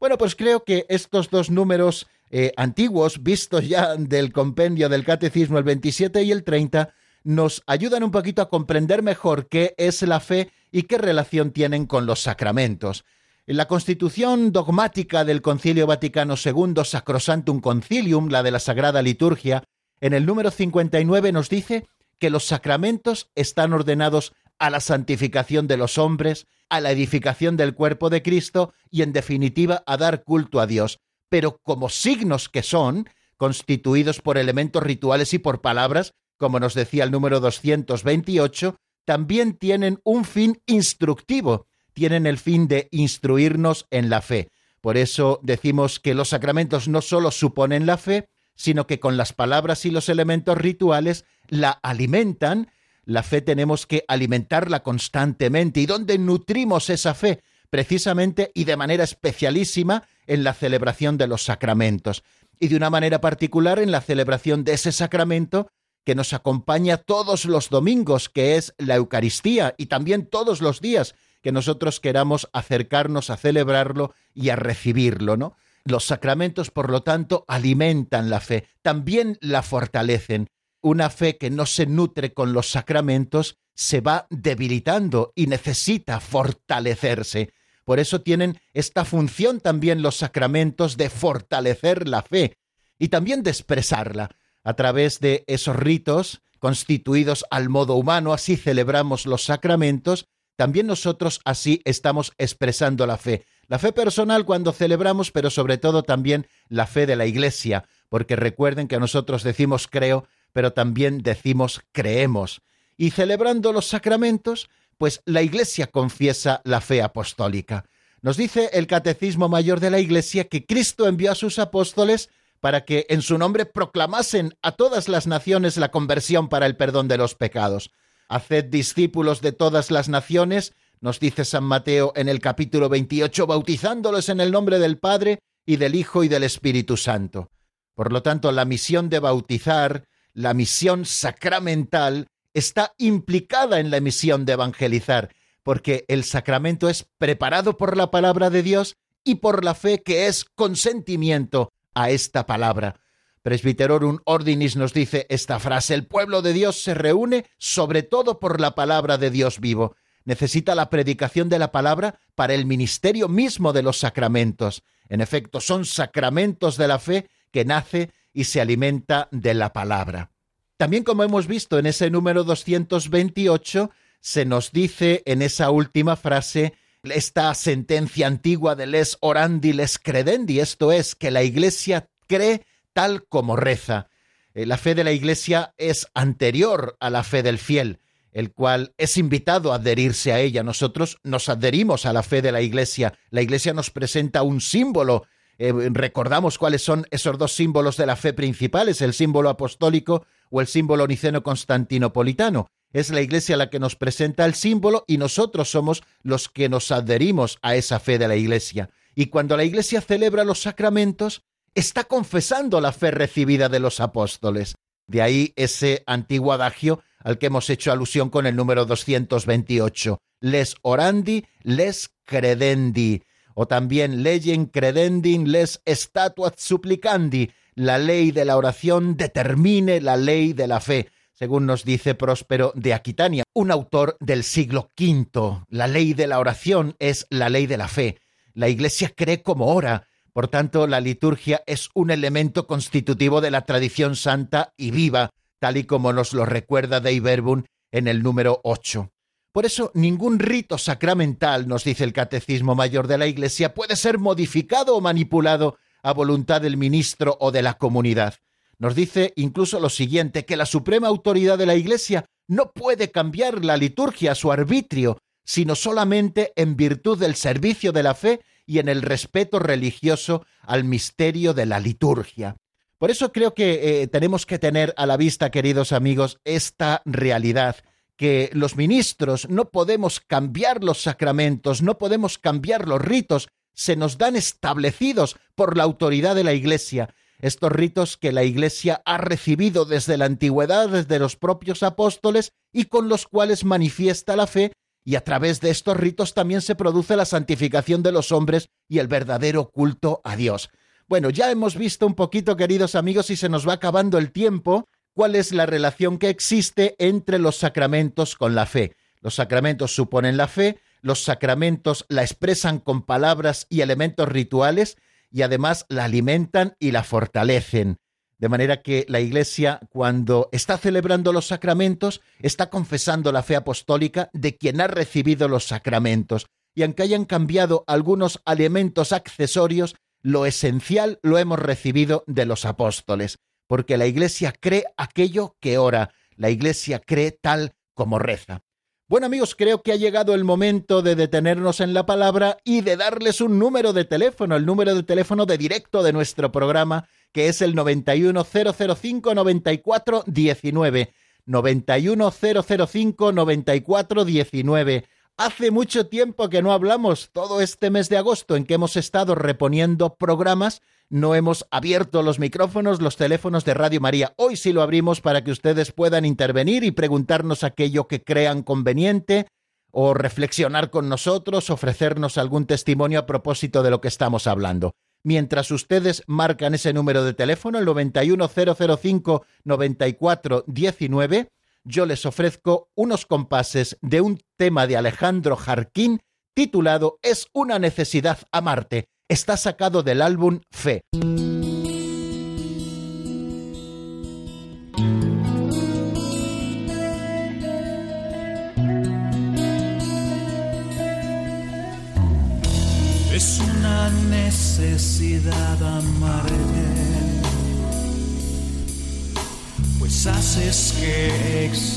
Bueno, pues creo que estos dos números eh, antiguos, vistos ya del compendio del Catecismo, el 27 y el 30, nos ayudan un poquito a comprender mejor qué es la fe y qué relación tienen con los sacramentos. En la constitución dogmática del Concilio Vaticano II, Sacrosantum Concilium, la de la Sagrada Liturgia, en el número 59 nos dice que los sacramentos están ordenados a la santificación de los hombres, a la edificación del cuerpo de Cristo y, en definitiva, a dar culto a Dios, pero como signos que son, constituidos por elementos rituales y por palabras, como nos decía el número 228, también tienen un fin instructivo, tienen el fin de instruirnos en la fe. Por eso decimos que los sacramentos no solo suponen la fe, sino que con las palabras y los elementos rituales la alimentan. La fe tenemos que alimentarla constantemente. ¿Y dónde nutrimos esa fe? Precisamente y de manera especialísima en la celebración de los sacramentos. Y de una manera particular en la celebración de ese sacramento que nos acompaña todos los domingos, que es la Eucaristía, y también todos los días que nosotros queramos acercarnos a celebrarlo y a recibirlo, ¿no? Los sacramentos, por lo tanto, alimentan la fe, también la fortalecen. Una fe que no se nutre con los sacramentos se va debilitando y necesita fortalecerse. Por eso tienen esta función también los sacramentos de fortalecer la fe y también de expresarla. A través de esos ritos constituidos al modo humano, así celebramos los sacramentos, también nosotros así estamos expresando la fe. La fe personal cuando celebramos, pero sobre todo también la fe de la Iglesia, porque recuerden que nosotros decimos creo, pero también decimos creemos. Y celebrando los sacramentos, pues la Iglesia confiesa la fe apostólica. Nos dice el Catecismo Mayor de la Iglesia que Cristo envió a sus apóstoles para que en su nombre proclamasen a todas las naciones la conversión para el perdón de los pecados. Haced discípulos de todas las naciones, nos dice San Mateo en el capítulo 28, bautizándolos en el nombre del Padre y del Hijo y del Espíritu Santo. Por lo tanto, la misión de bautizar, la misión sacramental, está implicada en la misión de evangelizar, porque el sacramento es preparado por la palabra de Dios y por la fe que es consentimiento a esta palabra. Presbiterorum Ordinis nos dice esta frase, el pueblo de Dios se reúne sobre todo por la palabra de Dios vivo necesita la predicación de la palabra para el ministerio mismo de los sacramentos. En efecto, son sacramentos de la fe que nace y se alimenta de la palabra. También como hemos visto en ese número 228, se nos dice en esa última frase esta sentencia antigua de les orandi, les credendi, esto es, que la Iglesia cree tal como reza. Eh, la fe de la Iglesia es anterior a la fe del fiel, el cual es invitado a adherirse a ella. Nosotros nos adherimos a la fe de la Iglesia. La Iglesia nos presenta un símbolo. Eh, recordamos cuáles son esos dos símbolos de la fe principales, el símbolo apostólico o el símbolo niceno constantinopolitano. Es la Iglesia la que nos presenta el símbolo y nosotros somos los que nos adherimos a esa fe de la Iglesia. Y cuando la Iglesia celebra los sacramentos, está confesando la fe recibida de los apóstoles. De ahí ese antiguo adagio al que hemos hecho alusión con el número 228. Les orandi, les credendi. O también leyen credendin, les statuat supplicandi. La ley de la oración determine la ley de la fe según nos dice Próspero de Aquitania, un autor del siglo V. La ley de la oración es la ley de la fe. La Iglesia cree como ora, por tanto la liturgia es un elemento constitutivo de la tradición santa y viva, tal y como nos lo recuerda Dei Verbum en el número 8. Por eso ningún rito sacramental, nos dice el Catecismo Mayor de la Iglesia, puede ser modificado o manipulado a voluntad del ministro o de la comunidad. Nos dice incluso lo siguiente, que la suprema autoridad de la Iglesia no puede cambiar la liturgia a su arbitrio, sino solamente en virtud del servicio de la fe y en el respeto religioso al misterio de la liturgia. Por eso creo que eh, tenemos que tener a la vista, queridos amigos, esta realidad, que los ministros no podemos cambiar los sacramentos, no podemos cambiar los ritos, se nos dan establecidos por la autoridad de la Iglesia, estos ritos que la Iglesia ha recibido desde la antigüedad, desde los propios apóstoles, y con los cuales manifiesta la fe, y a través de estos ritos también se produce la santificación de los hombres y el verdadero culto a Dios. Bueno, ya hemos visto un poquito, queridos amigos, y se nos va acabando el tiempo, cuál es la relación que existe entre los sacramentos con la fe. Los sacramentos suponen la fe, los sacramentos la expresan con palabras y elementos rituales, y además la alimentan y la fortalecen. De manera que la Iglesia, cuando está celebrando los sacramentos, está confesando la fe apostólica de quien ha recibido los sacramentos. Y aunque hayan cambiado algunos elementos accesorios, lo esencial lo hemos recibido de los apóstoles, porque la Iglesia cree aquello que ora, la Iglesia cree tal como reza. Bueno amigos, creo que ha llegado el momento de detenernos en la palabra y de darles un número de teléfono, el número de teléfono de directo de nuestro programa, que es el 910059419. 910059419. Hace mucho tiempo que no hablamos, todo este mes de agosto en que hemos estado reponiendo programas no hemos abierto los micrófonos, los teléfonos de Radio María. Hoy sí lo abrimos para que ustedes puedan intervenir y preguntarnos aquello que crean conveniente o reflexionar con nosotros, ofrecernos algún testimonio a propósito de lo que estamos hablando. Mientras ustedes marcan ese número de teléfono, el 91005-9419, yo les ofrezco unos compases de un tema de Alejandro Jarquín titulado Es una necesidad amarte está sacado del álbum Fe.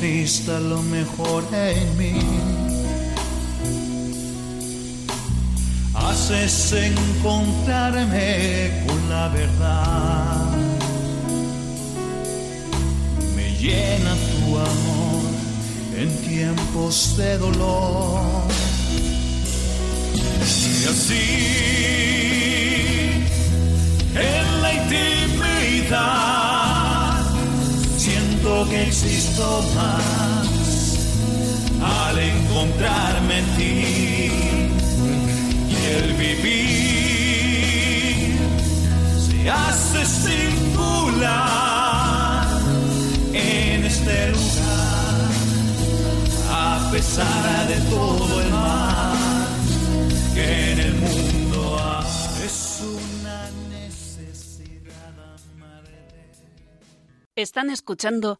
Exista lo mejor en mí haces encontrarme con la verdad. Me llena tu amor en tiempos de dolor. Y así, en la intimidad, que existo más al encontrarme en ti el vivir se hace singular en este lugar, a pesar de todo el mal que en el mundo hay. Es una necesidad Están escuchando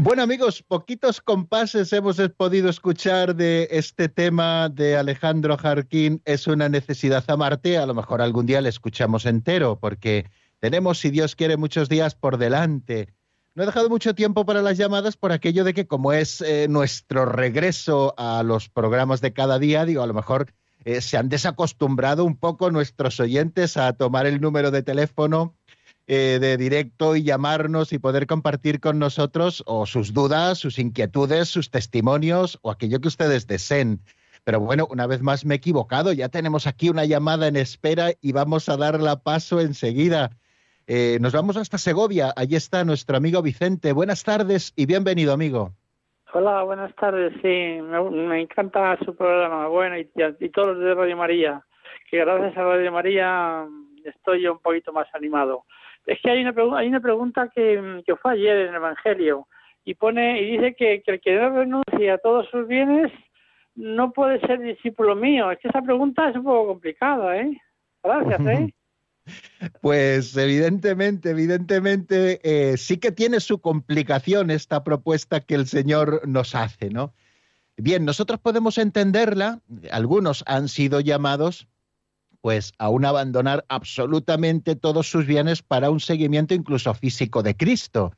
Bueno amigos, poquitos compases hemos podido escuchar de este tema de Alejandro Jarquín, es una necesidad amarte, a lo mejor algún día le escuchamos entero, porque tenemos, si Dios quiere, muchos días por delante. No he dejado mucho tiempo para las llamadas por aquello de que como es eh, nuestro regreso a los programas de cada día, digo, a lo mejor eh, se han desacostumbrado un poco nuestros oyentes a tomar el número de teléfono eh, de directo y llamarnos y poder compartir con nosotros o sus dudas, sus inquietudes, sus testimonios o aquello que ustedes deseen. Pero bueno, una vez más me he equivocado, ya tenemos aquí una llamada en espera y vamos a darla paso enseguida. Eh, nos vamos hasta Segovia, allí está nuestro amigo Vicente. Buenas tardes y bienvenido, amigo. Hola, buenas tardes. Sí, me, encanta su programa, bueno, y, y, todos los de Radio María, que gracias a Radio María estoy yo un poquito más animado. Es que hay una, hay una pregunta que, que fue ayer en el Evangelio y pone y dice que, el que no renuncia a todos sus bienes no puede ser discípulo mío. Es que esa pregunta es un poco complicada, ¿eh? Gracias, ¿eh? *laughs* Pues evidentemente, evidentemente, eh, sí que tiene su complicación esta propuesta que el Señor nos hace, ¿no? Bien, nosotros podemos entenderla, algunos han sido llamados pues aún abandonar absolutamente todos sus bienes para un seguimiento incluso físico de Cristo.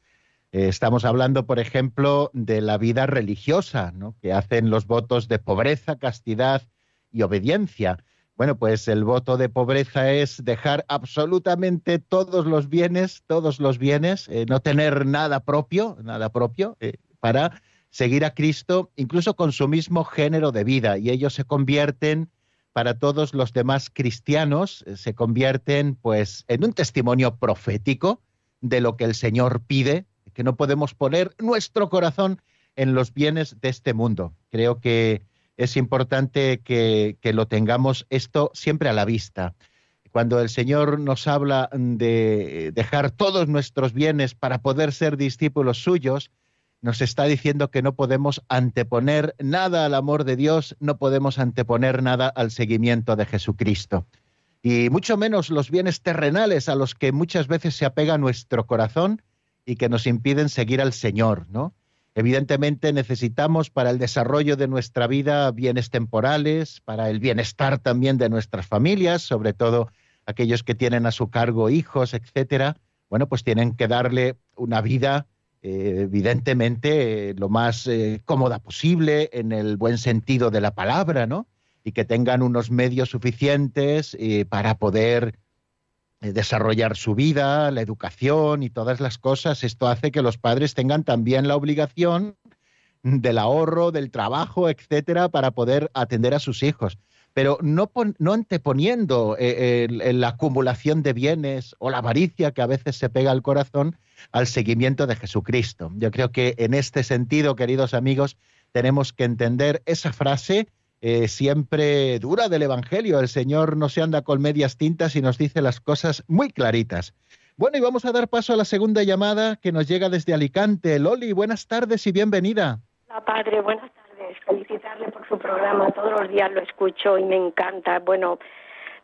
Eh, estamos hablando, por ejemplo, de la vida religiosa, ¿no? que hacen los votos de pobreza, castidad y obediencia. Bueno, pues el voto de pobreza es dejar absolutamente todos los bienes, todos los bienes, eh, no tener nada propio, nada propio, eh, para seguir a Cristo, incluso con su mismo género de vida, y ellos se convierten para todos los demás cristianos eh, se convierten pues en un testimonio profético de lo que el Señor pide, que no podemos poner nuestro corazón en los bienes de este mundo. Creo que es importante que, que lo tengamos esto siempre a la vista. Cuando el Señor nos habla de dejar todos nuestros bienes para poder ser discípulos suyos, nos está diciendo que no podemos anteponer nada al amor de Dios, no podemos anteponer nada al seguimiento de Jesucristo. Y mucho menos los bienes terrenales a los que muchas veces se apega nuestro corazón y que nos impiden seguir al Señor, ¿no? Evidentemente necesitamos para el desarrollo de nuestra vida bienes temporales, para el bienestar también de nuestras familias, sobre todo aquellos que tienen a su cargo hijos, etcétera. Bueno, pues tienen que darle una vida eh, evidentemente lo más eh, cómoda posible en el buen sentido de la palabra, ¿no? Y que tengan unos medios suficientes eh, para poder desarrollar su vida, la educación y todas las cosas. Esto hace que los padres tengan también la obligación del ahorro, del trabajo, etcétera, para poder atender a sus hijos pero no, no anteponiendo eh, la acumulación de bienes o la avaricia que a veces se pega al corazón al seguimiento de Jesucristo. Yo creo que en este sentido, queridos amigos, tenemos que entender esa frase eh, siempre dura del Evangelio. El Señor no se anda con medias tintas y nos dice las cosas muy claritas. Bueno, y vamos a dar paso a la segunda llamada que nos llega desde Alicante. Loli, buenas tardes y bienvenida. Hola, padre, buenas felicitarle por programa, todos los días lo escucho y me encanta. Bueno,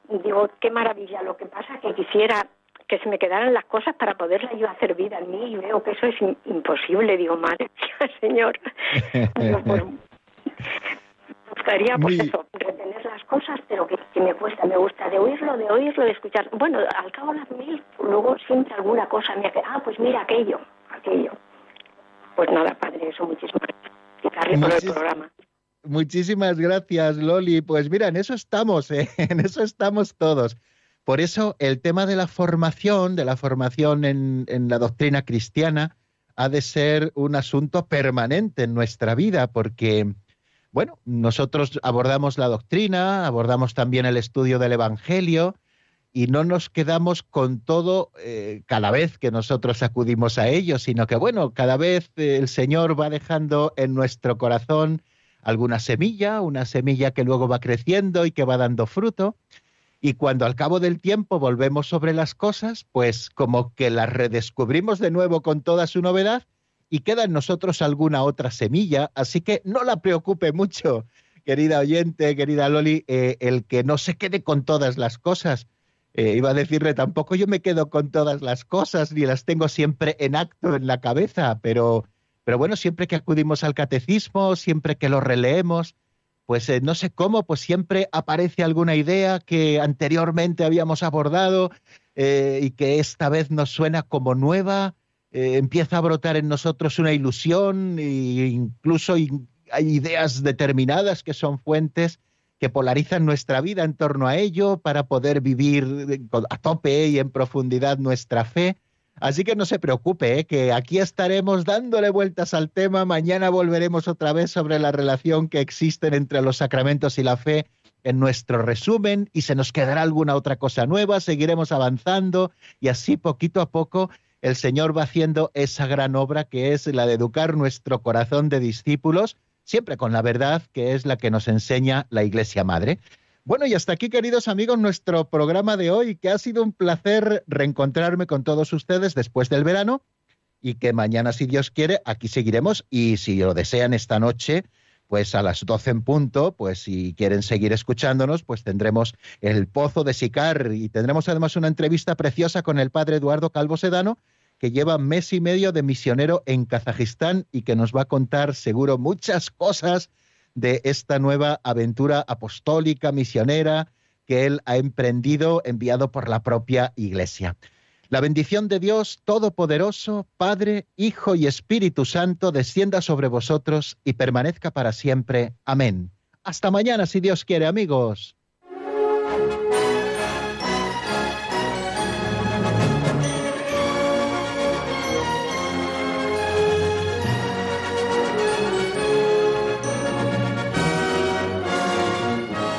digo, qué maravilla. Lo que pasa es que quisiera que se me quedaran las cosas para poderla yo hacer vida en mí y veo que eso es imposible. Digo, madre *laughs* Señor. Digo, pues, me gustaría, pues eso, retener las cosas, pero que, me cuesta. Me gusta de oírlo, de oírlo, de escuchar. Bueno, al cabo de las mil, luego siempre alguna cosa me hace, ah, pues mira aquello, aquello. Pues nada, padre, eso muchísimas gracias. Muchísimas gracias, Loli. Pues mira, en eso estamos, ¿eh? *laughs* en eso estamos todos. Por eso el tema de la formación, de la formación en, la doctrina cristiana, ha de ser un asunto permanente en nuestra vida, porque, bueno, nosotros abordamos la doctrina, abordamos también el estudio del Evangelio, y no nos quedamos con todo eh, cada vez que nosotros acudimos a ello, sino que bueno, cada vez eh, el Señor va dejando en nuestro corazón alguna semilla, una semilla que luego va creciendo y que va dando fruto. Y cuando al cabo del tiempo volvemos sobre las cosas, pues como que las redescubrimos de nuevo con toda su novedad y queda en nosotros alguna otra semilla. Así que no la preocupe mucho, querida oyente, querida Loli, eh, el que no se quede con todas las cosas. Eh, iba a decirle, tampoco yo me quedo con todas las cosas, ni las tengo siempre en acto en la cabeza, pero pero bueno, siempre que acudimos al catecismo, siempre que lo releemos, pues eh, no sé cómo, pues siempre aparece alguna idea que anteriormente habíamos abordado eh, y que esta vez nos suena como nueva, eh, empieza a brotar en nosotros una ilusión e incluso hay ideas determinadas que son fuentes que polarizan nuestra vida en torno a ello para poder vivir a tope y en profundidad nuestra fe. Así que no se preocupe, ¿eh? que aquí estaremos dándole vueltas al tema. Mañana volveremos otra vez sobre la relación que existe entre los sacramentos y la fe en nuestro resumen y se nos quedará alguna otra cosa nueva. Seguiremos avanzando y así poquito a poco el Señor va haciendo esa gran obra que es la de educar nuestro corazón de discípulos, siempre con la verdad que es la que nos enseña la Iglesia Madre. Bueno, y hasta aquí, queridos amigos, nuestro programa de hoy, que ha sido un placer reencontrarme con todos ustedes después del verano y que mañana, si Dios quiere, aquí seguiremos y si lo desean esta noche, pues a las 12 en punto, pues si quieren seguir escuchándonos, pues tendremos el Pozo de Sicar y tendremos además una entrevista preciosa con el padre Eduardo Calvo Sedano, que lleva mes y medio de misionero en Kazajistán y que nos va a contar seguro muchas cosas de esta nueva aventura apostólica, misionera, que él ha emprendido, enviado por la propia Iglesia. La bendición de Dios Todopoderoso, Padre, Hijo y Espíritu Santo, descienda sobre vosotros y permanezca para siempre. Amén. Hasta mañana, si Dios quiere, amigos.